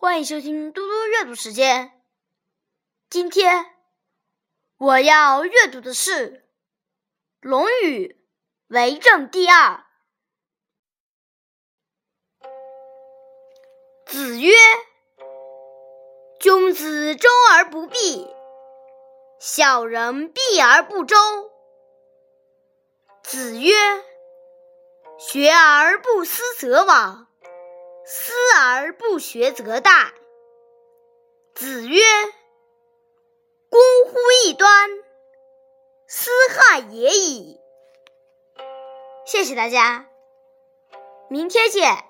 欢迎收听嘟嘟阅读时间。今天我要阅读的是《论语·为政》第二。子曰：“君子周而不避，小人避而不周。”子曰：“学而不思则罔。”而不学则殆。子曰：“孤乎异端，斯害也已。”谢谢大家，明天见。